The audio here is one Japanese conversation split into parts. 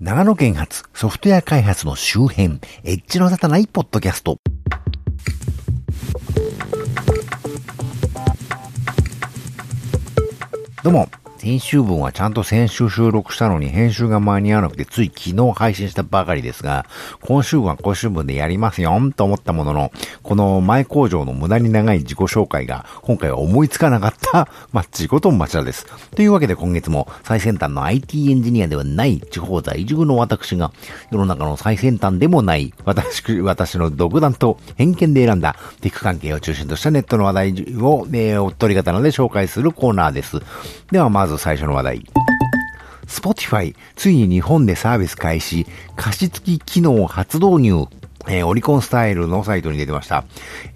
長野県発ソフトウェア開発の周辺、エッジの立たないポッドキャスト。どうも、先週分はちゃんと先週収録したのに編集が間に合わなくてつい昨日配信したばかりですが、今週は今週分でやりますよんと思ったものの、この前工場の無駄に長い自己紹介が今回は思いつかなかった、まあ、自己と町田です。というわけで今月も最先端の IT エンジニアではない地方在住の私が世の中の最先端でもない私、私の独断と偏見で選んだテック関係を中心としたネットの話題を、えー、おっとり刀で紹介するコーナーです。ではまず最初の話題。Spotify、ついに日本でサービス開始、加湿器機能発導入。えー、オリコンスタイルのサイトに出てました。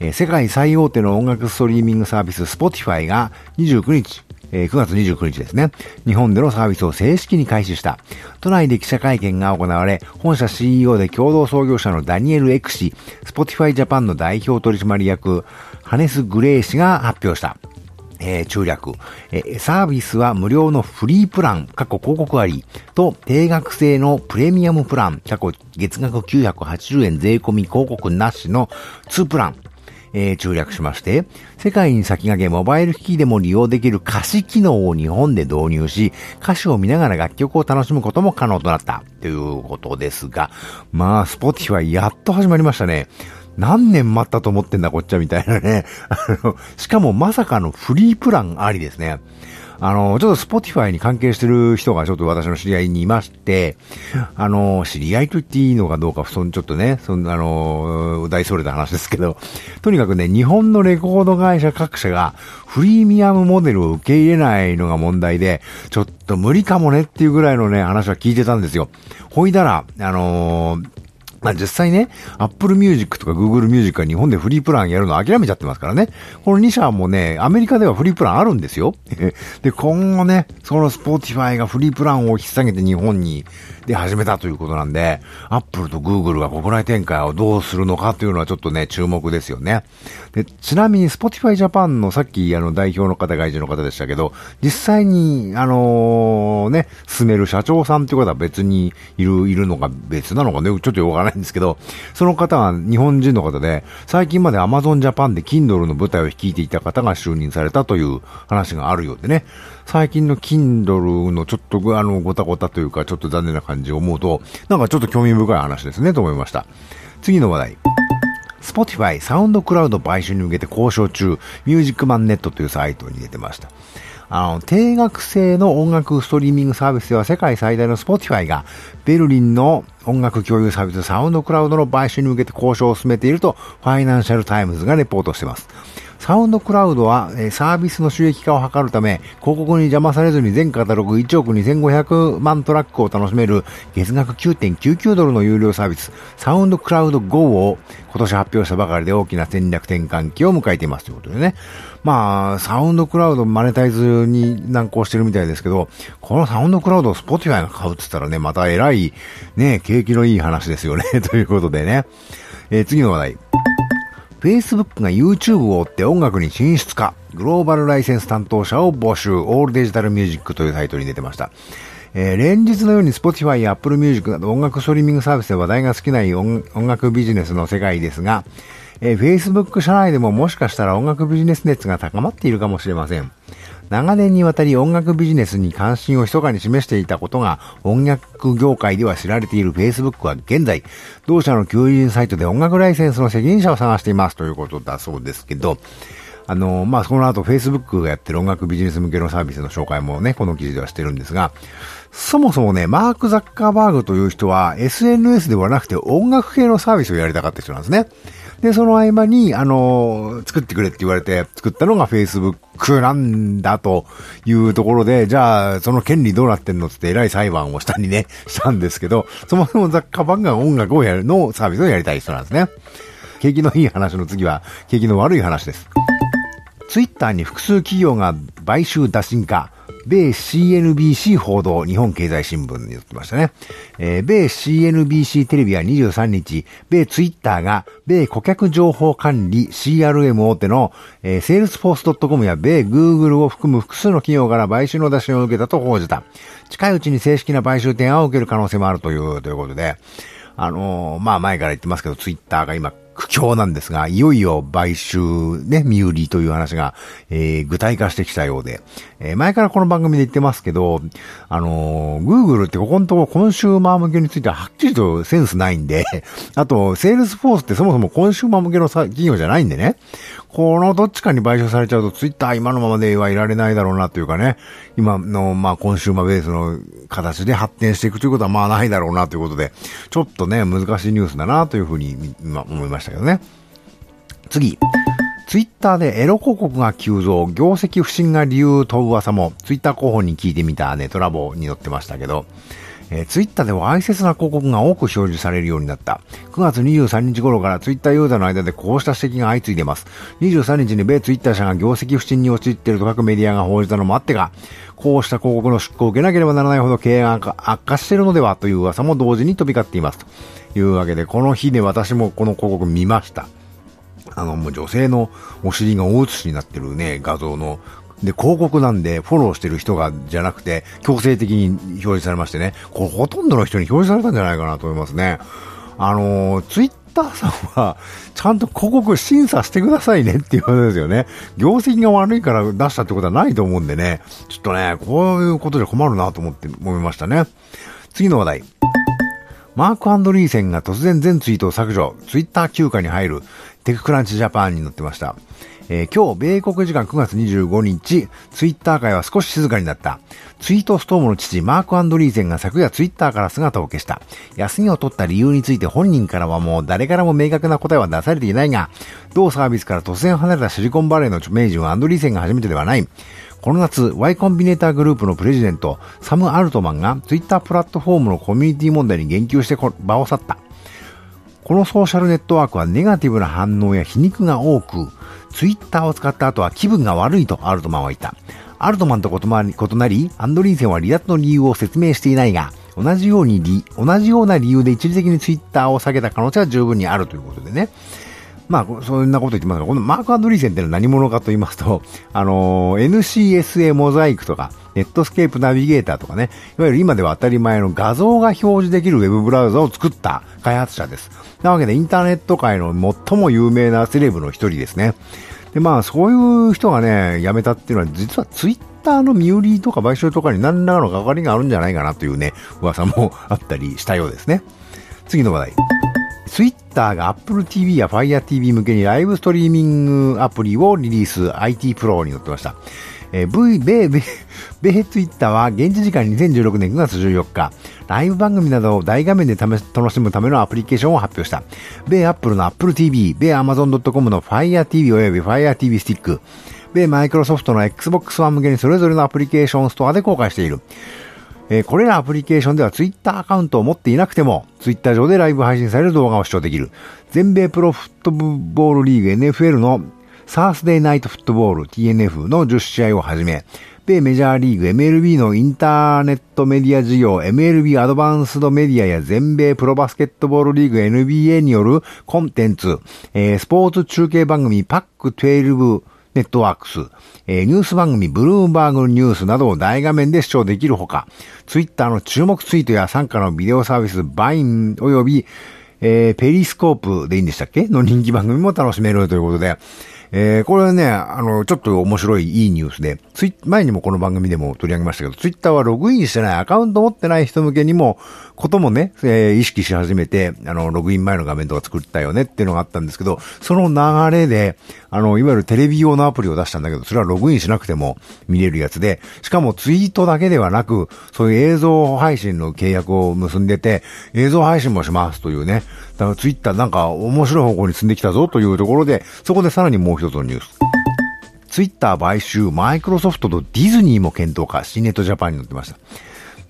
えー、世界最大手の音楽ストリーミングサービス Spotify が29日、えー、9月29日ですね。日本でのサービスを正式に開始した。都内で記者会見が行われ、本社 CEO で共同創業者のダニエル・エク氏、Spotify Japan の代表取締役、ハネス・グレー氏が発表した。えー、中略、えー、サービスは無料のフリープラン、過去広告あり、と、定額制のプレミアムプラン、過去月額980円税込み広告なしの2プラン、えー、中略しまして、世界に先駆けモバイル機器でも利用できる歌詞機能を日本で導入し、歌詞を見ながら楽曲を楽しむことも可能となった。ということですが、まあ、 Spotify やっと始まりましたね。何年待ったと思ってんだこっちはみたいなね。あの、しかもまさかのフリープランありですね。あの、ちょっと Spotify に関係してる人がちょっと私の知り合いにいまして、あの、知り合いと言っていいのかどうか、そのちょっとね、そんなあの、大それた話ですけど、とにかくね、日本のレコード会社各社がフリーミアムモデルを受け入れないのが問題で、ちょっと無理かもねっていうぐらいのね、話は聞いてたんですよ。ほいだら、あのまあ実際ね、Apple Music とか Google Music が日本でフリープランやるの諦めちゃってますからね。この2社もね、アメリカではフリープランあるんですよ。で、今後ね、その Spotify がフリープランを引っ提げて日本にで始めたということなんで、Apple と Google が国内展開をどうするのかというのはちょっとね、注目ですよね。で、ちなみに Spotify Japan のさっきあの代表の方、外人の方でしたけど、実際に、あのー、ね、進める社長さんっていう方は別にいる、いるのか別なのかね、ちょっとよくわからないんですけど、その方は日本人の方で、最近まで Amazon Japan で Kindle の舞台を率いていた方が就任されたという話があるようでね、最近の Kindle のちょっとあの、ごたごたというか、ちょっと残念な感じを思うと、なんかちょっと興味深い話ですね、と思いました。次の話題。Spotify SoundCloud 買収に向けて交渉中、ミュージックマンネットというサイトに出てました。あの、定額制の音楽ストリーミングサービスでは世界最大の Spotify が、ベルリンの音楽共有サービス SoundCloud の買収に向けて交渉を進めていると、ファイナンシャルタイムズがレポートしています。サウンドクラウドは、えサービスの収益化を図るため、広告に邪魔されずに全カタログ1億2500万トラックを楽しめる月額9.99ドルの有料サービス、サウンドクラウド GO を今年発表したばかりで大きな戦略転換期を迎えていますということでね。まあ、サウンドクラウドマネタイズに難航してるみたいですけど、このサウンドクラウドを Spotify が買うって言ったらね、また偉い、ね、景気のいい話ですよね。ということでね。えー、次の話題。Facebook が YouTube を追って音楽に進出化、グローバルライセンス担当者を募集、オールデジタルミュージックというタイトルに出てました。えー、連日のように Spotify や Apple Music など音楽ストリーミングサービスで話題が好きない音楽ビジネスの世界ですが、えー、Facebook 社内でももしかしたら音楽ビジネス熱が高まっているかもしれません。長年にわたり音楽ビジネスに関心を密かに示していたことが音楽業界では知られている Facebook は現在、同社の求人サイトで音楽ライセンスの責任者を探していますということだそうですけど、あの、まあ、その後 Facebook がやってる音楽ビジネス向けのサービスの紹介もね、この記事ではしてるんですが、そもそもね、マーク・ザッカーバーグという人は SNS ではなくて音楽系のサービスをやりたかった人なんですね。で、その合間に、あの、作ってくれって言われて作ったのが Facebook なんだというところで、じゃあ、その権利どうなってんのって偉い裁判を下にね、したんですけど、そもそも雑貨版が音楽をやるのサービスをやりたい人なんですね。景気のいい話の次は、景気の悪い話です。ツイッターに複数企業が買収打診か、米 CNBC 報道、日本経済新聞に載ってましたね。えー、米 CNBC テレビは23日、米ツイッターが、米顧客情報管理 CRM 大手の、えー、 Salesforce.com や米 Google を含む複数の企業から買収の打診を受けたと報じた。近いうちに正式な買収提案を受ける可能性もあるという、ということで、あのー、まあ前から言ってますけど、ツイッターが今苦境なんですが、いよいよ買収、ね、身売りという話が、えー、具体化してきたようで、えー、前からこの番組で言ってますけど、あのー、Google ってここのところコンシューマー向けについてははっきりとセンスないんで、あと、セールスフォースってそもそもコンシューマー向けの企業じゃないんでね、このどっちかに買収されちゃうと、ツイッター今のままではいられないだろうなというかね、今の、まあ、コンシューマーベースの形で発展していくということは、まあ、ないだろうなということで、ちょっとね、難しいニュースだなというふうに、今、思いましたけどね。次。ツイッターでエロ広告が急増、業績不振が理由と噂も、ツイッター候補に聞いてみたネトラボに載ってましたけど、えー、ツイッターでは愛切な広告が多く表示されるようになった。9月23日頃からツイッターユーザーの間でこうした指摘が相次いでます。23日に米ツイッター社が業績不振に陥っていると各メディアが報じたのもあってか、こうした広告の出稿を受けなければならないほど経営が悪化しているのではという噂も同時に飛び交っています。というわけで、この日で私もこの広告見ました。あの、もう女性のお尻が大写しになってるね、画像ので、広告なんで、フォローしてる人が、じゃなくて、強制的に表示されましてね、これほとんどの人に表示されたんじゃないかなと思いますね。あのー、ツイッターさんは、ちゃんと広告審査してくださいねっていうことですよね。業績が悪いから出したってことはないと思うんでね、ちょっとね、こういうことじゃ困るなと思って思いましたね。次の話題。マーク・アンドリーセンが突然全ツイートを削除、ツイッター休暇に入る、テククランチジャパンに載ってました。えー、今日、米国時間9月25日、ツイッター界は少し静かになった。ツイートストームの父、マーク・アンドリーゼンが昨夜ツイッターから姿を消した。休みを取った理由について本人からはもう誰からも明確な答えは出されていないが、同サービスから突然離れたシリコンバレーの著名人はアンドリーゼンが初めてではない。この夏、Y コンビネーターグループのプレジデント、サム・アルトマンがツイッタープラットフォームのコミュニティ問題に言及して場を去った。このソーシャルネットワークはネガティブな反応や皮肉が多く、ツイッターを使った後は気分が悪いとアルトマンは言った。アルトマンと異なり、アンドリーセンは離脱の理由を説明していないが、同じように同じような理由で一時的にツイッターを下げた可能性は十分にあるということでね。まあ、そんなこと言ってますが、このマーク・アンドリーセンってのは何者かと言いますと、あのー、NCSA モザイクとか、ネットスケープナビゲーターとかね、いわゆる今では当たり前の画像が表示できるウェブブラウザを作った開発者です。なわけで、インターネット界の最も有名なセレブの一人ですね。で、まあ、そういう人がね、辞めたっていうのは、実はツイッターの身売りとか買収とかに何らかの関わりがあるんじゃないかなというね、噂もあったりしたようですね。次の話題。ツイッターが Apple TV や Fire TV 向けにライブストリーミングアプリをリリース IT プロに載ってました。えー、V、米、米、米ツイッターは現地時間2016年9月14日、ライブ番組などを大画面で楽しむためのアプリケーションを発表した。米アップルの Apple TV、米 Amazon.com の Fire TV 及び Fire TV スティック、米マイクロソフトの Xbox One 向けにそれぞれのアプリケーションストアで公開している。えー、これらアプリケーションでは Twitter アカウントを持っていなくても、Twitter 上でライブ配信される動画を視聴できる。全米プロフットボールリーグ NFL のサースデイナイトフットボール TNF の10試合をはじめ、米メジャーリーグ MLB のインターネットメディア事業 MLB アドバンスドメディアや全米プロバスケットボールリーグ NBA によるコンテンツ、えー、スポーツ中継番組パック12ネットワークス、えー、ニュース番組ブルームバーグニュースなどを大画面で視聴できるほか、ツイッターの注目ツイートや参加のビデオサービスバイン及び、えー、ペリスコープでいいんでしたっけ？の人気番組も楽しめるということで、えー、これはね、あの、ちょっと面白いいいニュースで、ツイ前にもこの番組でも取り上げましたけど、ツイッターはログインしてない、アカウント持ってない人向けにも、こともね、えー、意識し始めて、あの、ログイン前の画面とか作ったよねっていうのがあったんですけど、その流れで、あの、いわゆるテレビ用のアプリを出したんだけど、それはログインしなくても見れるやつで、しかもツイートだけではなく、そういう映像配信の契約を結んでて、映像配信もしますというね、だからツイッターなんか面白い方向に進んできたぞというところで、そこでさらにもう一つのニュース。ツイッター買収、マイクロソフトとディズニーも検討か、シーネットジャパンに載ってました。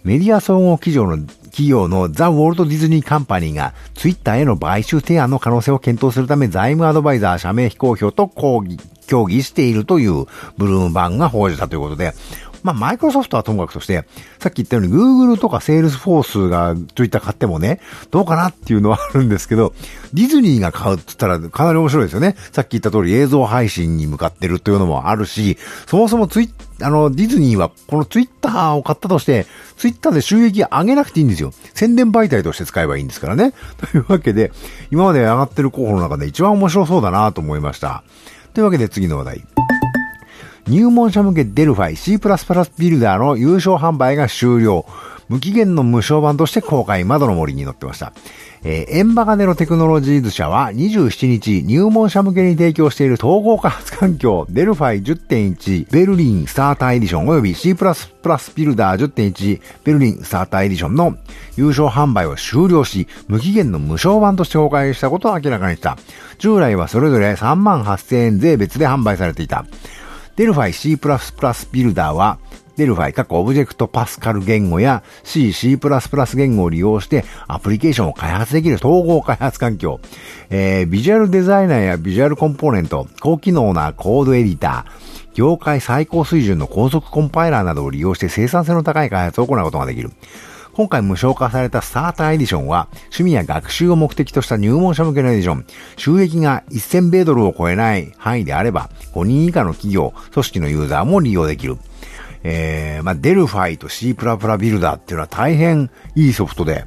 メディア総合企業の企業のザ・ウォルト・ディズニー・カンパニーがツイッターへの買収提案の可能性を検討するため財務アドバイザー社名非公表と抗議、協議しているというブルームバーグが報じたということで、まあ、マイクロソフトはともかくとして、さっき言ったように Google とか Salesforce がといった買ってもね、どうかなっていうのはあるんですけど、ディズニーが買うって言ったらかなり面白いですよね。さっき言った通り映像配信に向かってるというのもあるし、そもそもツイあの、ディズニーはこのツイッターを買ったとして、ツイッターで収益上げなくていいんですよ。宣伝媒体として使えばいいんですからね。というわけで、今まで上がってる候補の中で一番面白そうだなと思いました。というわけで次の話題。入門者向けデルファイ C++ ビルダーの有償販売が終了。無期限の無償版として公開窓の森に載ってました。えー、エンバカデロテクノロジーズ社は27日入門者向けに提供している統合開発環境デルファイ10.1ベルリンスターターエディション及び C++ ビルダー10.1ベルリンスターターエディションの有償販売を終了し、無期限の無償版として公開したことを明らかにした。従来はそれぞれ3万8000円税別で販売されていた。デルファイ C++ ビルダーはデルファイ、各オブジェクトパスカル言語や C、C++ 言語を利用してアプリケーションを開発できる統合開発環境、えー、ビジュアルデザイナーやビジュアルコンポーネント、高機能なコードエディター、業界最高水準の高速コンパイラーなどを利用して生産性の高い開発を行うことができる。今回無償化されたスターターエディションは、趣味や学習を目的とした入門者向けのエディション、収益が1000米ドルを超えない範囲であれば、5人以下の企業、組織のユーザーも利用できる。えー、まあ、デルファイと C++ ビルダーっていうのは大変いいソフトで、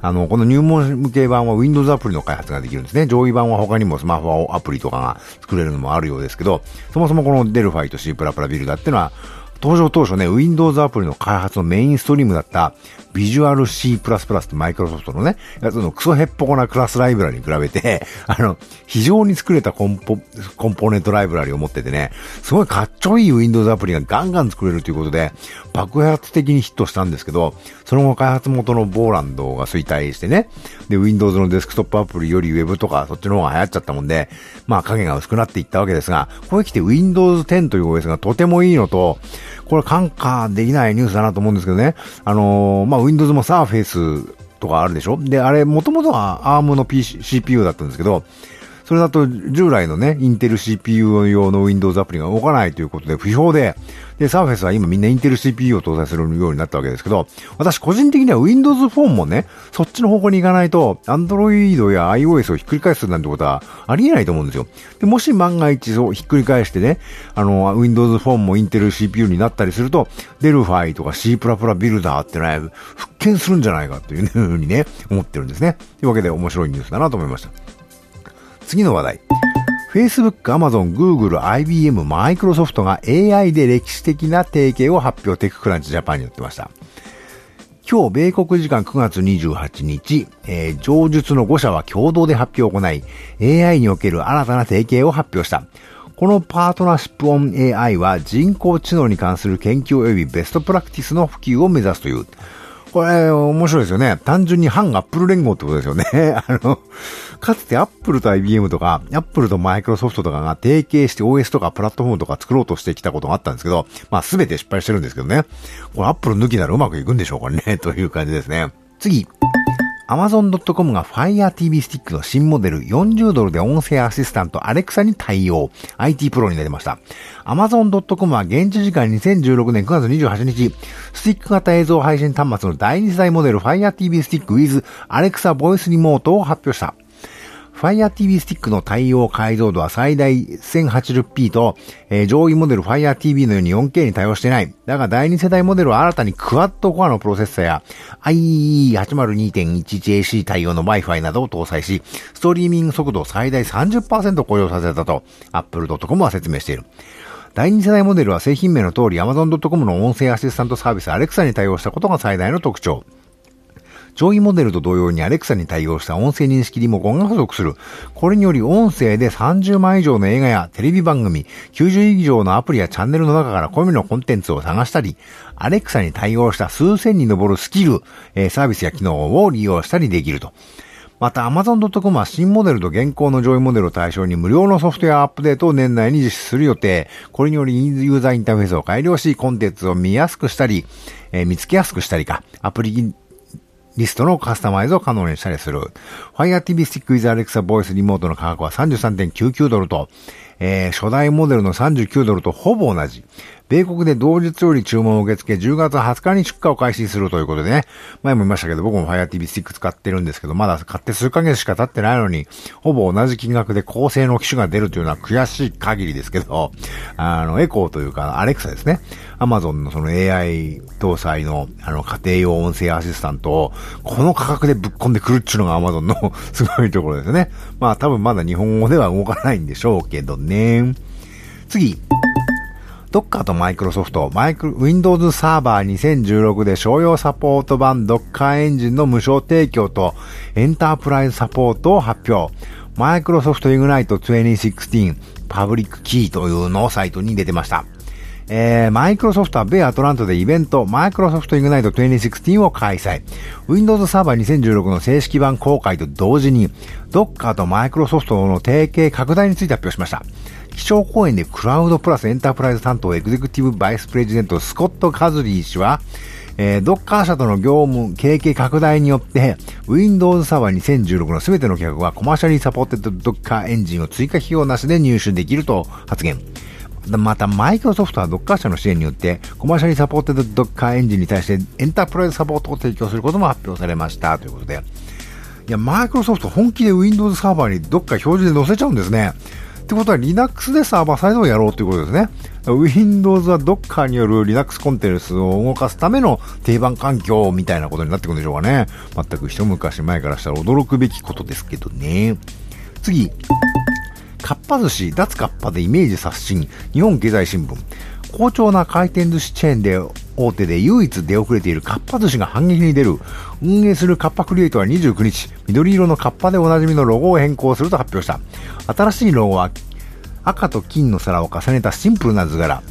あの、この入門向け版は Windows アプリの開発ができるんですね。上位版は他にもスマホアプリとかが作れるのもあるようですけど、そもそもこのデルファイと C++ ビルダーっていうのは、登場当初ね、Windows アプリの開発のメインストリームだったビジュアル C++ ってマイクロソフトのね、やつのクソヘッポコなクラスライブラリに比べて、あの、非常に作れたコンポ、コンポーネントライブラリを持っててね、すごいかっちょいい Windows アプリがガンガン作れるということで、爆発的にヒットしたんですけど、その後開発元のボーランドが衰退してね、で、Windows のデスクトップアプリより Web とかそっちの方が流行っちゃったもんで、まあ影が薄くなっていったわけですが、ここへ来て Windows 10という OS がとてもいいのと、これ感化できないニュースだなと思うんですけどね。あのー、まあ、Windows も Surface とかあるでしょ？で、あれ、もともとは ARM の PC CPU だったんですけど、それだと従来のね、Intel CPU 用の Windows アプリが動かないということで不評で、で、サーフェスは今みんなインテル CPU を搭載するようになったわけですけど、私個人的には Windows フォンもね、そっちの方向に行かないと、Android や iOS をひっくり返すなんてことはありえないと思うんですよ。で、もし万が一そうひっくり返してね、あの、Windows フォンもインテル CPU になったりすると、デルファイとか C++ ビルダーってね、復権するんじゃないかというふうにね、思ってるんですね。というわけで面白いニュースだなと思いました。次の話題。Facebook、Amazon、Google、IBM、Microsoft が AI で歴史的な提携を発表テッククランチジャパンに載ってました。今日、米国時間9月28日、えー、上述の5社は共同で発表を行い、AI における新たな提携を発表した。このパートナーシップオン AI は人工知能に関する研究及びベストプラクティスの普及を目指すという。これ、面白いですよね。単純に反アップル連合ってことですよね。あの、かつてアップルと IBM とか、アップルとマイクロソフトとかが提携して OS とかプラットフォームとか作ろうとしてきたことがあったんですけど、まあ全て失敗してるんですけどね。これアップル抜きならうまくいくんでしょうかね、という感じですね。次。Amazon.com が Fire TV Stick の新モデル40ドルで音声アシスタント Alexa に対応。IT プロになりました。Amazon.com は現地時間2016年9月28日、スティック型映像配信端末の第2世代モデル Fire TV Stick with Alexa Voice Remote を発表した。Fire TV スティックの対応解像度は最大 1080p と、えー、上位モデル Fire TV のように 4K に対応してない。だが第2世代モデルは新たにクワッドコアのプロセッサや IEE802.11AC 対応の Wi-Fi などを搭載し、ストリーミング速度を最大30%向上させたと Apple.com は説明している。第2世代モデルは製品名の通り Amazon.com の音声アシスタントサービス Alexa に対応したことが最大の特徴。上位モデルと同様にアレクサに対応した音声認識リモコンが付属する。これにより音声で30万以上の映画やテレビ番組、90以上のアプリやチャンネルの中から好みのコンテンツを探したり、アレクサに対応した数千に上るスキル、えー、サービスや機能を利用したりできると。また Amazon.com は新モデルと現行の上位モデルを対象に無料のソフトウェアアップデートを年内に実施する予定。これによりユーザーインターフェースを改良し、コンテンツを見やすくしたり、えー、見つけやすくしたりか、アプリリストのカスタマイズを可能にしたりする。Fire TV Stick with Alexa Voice リモートの価格は33.99ドルと、えー、初代モデルの39ドルとほぼ同じ。米国で同日より注文を受け付け、10月20日に出荷を開始するということでね、前も言いましたけど、僕も Fire TV スティック使ってるんですけど、まだ買って数ヶ月しか経ってないのに、ほぼ同じ金額で高性能機種が出るというのは悔しい限りですけど、あの、エコーというか、アレクサですね。アマゾンのその AI 搭載の、あの、家庭用音声アシスタントを、この価格でぶっ込んでくるっていうのがアマゾンの すごいところですね。まあ多分まだ日本語では動かないんでしょうけどね。次。ドッカーとマイクロソフト、マイク、Windows サーバー2016で商用サポート版ドッカーエンジンの無償提供とエンタープライズサポートを発表。マイクロソフト Ignite 2016 Publickey というのをサイトに出てました。えー、マイクロソフトは米アトランタでイベント、マイクロソフトイグナイト2016を開催。Windows Server 2016の正式版公開と同時に、Docker とマイクロソフトの提携拡大について発表しました。基調講演でクラウドプラスエンタープライズ担当エグゼクティブバイスプレジデントスコット・ガスリー氏は、えー、ドッカー社との業務、提携拡大によって、Windows Server 2016のすべての顧客は Commercially Supported Docker Engine を追加費用なしで入手できると発言。また、マイクロソフトはドッカー社の支援によって、コマーシャリーサポーテッドドッカーエンジンに対してエンタープライズサポートを提供することも発表されました。ということで。いや、マイクロソフト本気で Windows サーバーにどっか表示で載せちゃうんですね。ってことは Linux でサーバーサイドをやろうということですね。Windows は Docker による Linux コンテンツを動かすための定番環境みたいなことになってくるんでしょうかね。全く一昔前からしたら驚くべきことですけどね。次。かっぱ寿司、脱かっぱでイメージ刷新、日本経済新聞。好調な回転寿司チェーンで大手で唯一出遅れているかっぱ寿司が反撃に出る。運営するカッパクリエイトは29日、緑色のカッパでおなじみのロゴを変更すると発表した。新しいロゴは赤と金の皿を重ねたシンプルな図柄。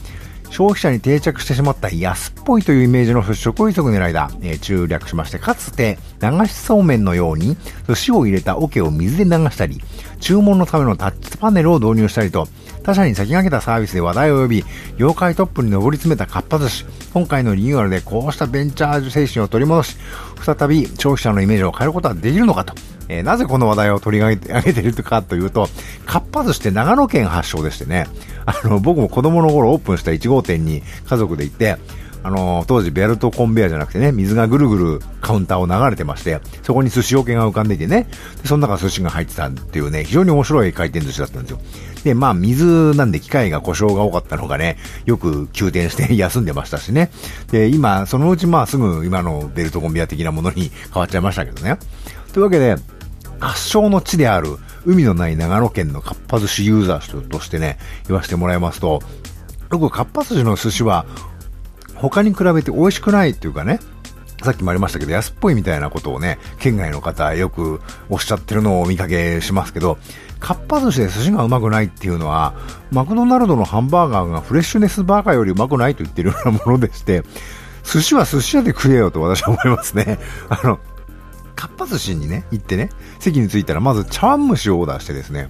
消費者に定着してしまった安っぽいというイメージの払拭を急ぐ狙いだ。えー、中略しまして、かつて流しそうめんのように寿司を入れた桶を水で流したり、注文のためのタッチパネルを導入したりと、他社に先駆けたサービスで話題を呼び、業界トップに上り詰めたかっぱ寿司。今回のリニューアルでこうしたベンチャー精神を取り戻し、再び消費者のイメージを変えることはできるのかと。えー、なぜこの話題を取り上げているかというと、かっぱ寿司って長野県発祥でしてね、あの、僕も子供の頃オープンした1号店に家族で行って、あの当時ベルトコンベヤじゃなくてね、水がぐるぐるカウンターを流れてまして、そこに寿司桶が浮かんでいてね、でその中寿司が入ってたっていうね、非常に面白い回転寿司だったんですよ。で、まあ水なんで機械が故障が多かったのがね、よく急転して休んでましたしね。で、今、そのうちまあすぐ今のベルトコンベヤ的なものに変わっちゃいましたけどね。というわけで、発祥の地である海のない長野県のかっぱ寿司ユーザーとしてね、言わせてもらいますと、僕、かっぱ寿司の寿司は、他に比べて美味しくないっていうかね、さっきもありましたけど、安っぽいみたいなことをね、県外の方よくおっしゃってるのをお見かけしますけど、かっぱ寿司で寿司がうまくないっていうのは、マクドナルドのハンバーガーがフレッシュネスバーガーよりうまくないと言ってるようなものでして、寿司は寿司屋で食えよと私は思いますね。あの、かっぱ寿司にね、行ってね、席に着いたらまず茶碗蒸しをオーダーしてですね、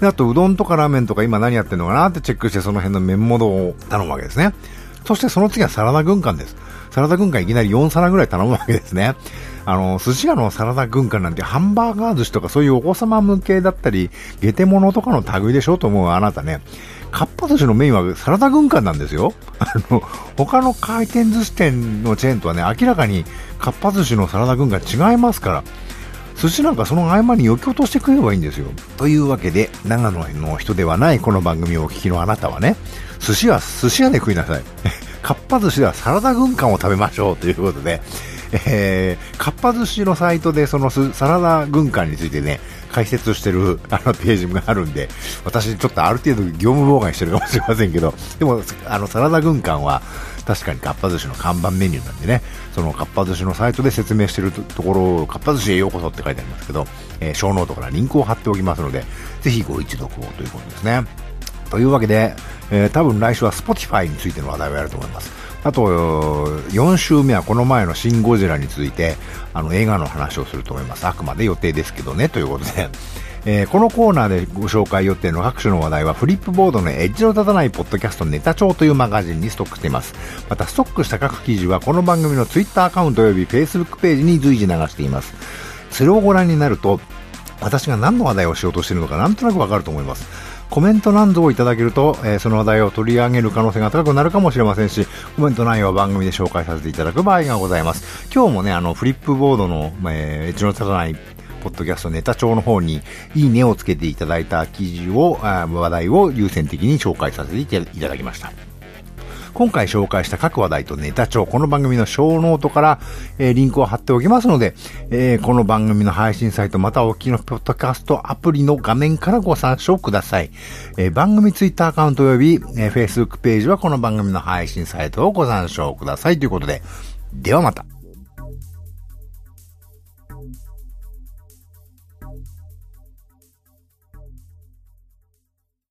で、あとうどんとかラーメンとか今何やってんのかなってチェックしてその辺の麺物を頼むわけですね。そしてその次はサラダ軍艦です。サラダ軍艦いきなり4皿ぐらい頼むわけですね。あの、寿司屋のサラダ軍艦なんてハンバーガー寿司とかそういうお子様向けだったり、ゲテモノとかの類でしょと思うあなたね。かっぱ寿司のメインはサラダ軍艦なんですよ。あの、他の回転寿司店のチェーンとはね、明らかにかっぱ寿司のサラダ軍艦違いますから。寿司なんかその合間に余興として食えばいいんですよ。というわけで、長野の人ではないこの番組をお聞きのあなたはね、寿司は寿司屋で食いなさい。かっぱ寿司ではサラダ軍艦を食べましょうということで、えー、かっぱ寿司のサイトでそのサラダ軍艦についてね、解説してるあのページがあるんで、私ちょっとある程度業務妨害してるかもしれませんけど、でも、あの、サラダ軍艦は確かにかっぱ寿司の看板メニューなんでね、そのかっぱ寿司のサイトで説明してるところを、かっぱ寿司へようこそって書いてありますけど、えー、ショーノートからリンクを貼っておきますので、ぜひご一読をということですね。というわけで、えー、多分来週は Spotify についての話題をやると思います。あと、4週目はこの前のシン・ゴジラについて、あの、映画の話をすると思います。あくまで予定ですけどね、ということで。えー、このコーナーでご紹介予定の各種の話題はフリップボードのエッジの立たないポッドキャストネタ帳というマガジンにストックしています。またストックした各記事はこの番組の Twitter アカウント及び Facebook ページに随時流しています。それをご覧になると、私が何の話題をしようとしているのかなんとなくわかると思います。コメント欄をいただけると、えー、その話題を取り上げる可能性が高くなるかもしれませんし、コメント内容は番組で紹介させていただく場合がございます。今日もね、あの、フリップボードの、えー、エッジの立たないポッドキャストネタ帳の方に、いいねをつけていただいた記事を、話題を優先的に紹介させていただきました。今回紹介した各話題とネタ帳、この番組のショーノートから、えー、リンクを貼っておきますので、えー、この番組の配信サイト、またお聞きのポッドキャストアプリの画面からご参照ください。えー、番組ツイッターアカウント及び、えー、Facebook ページはこの番組の配信サイトをご参照くださいということで、ではまた。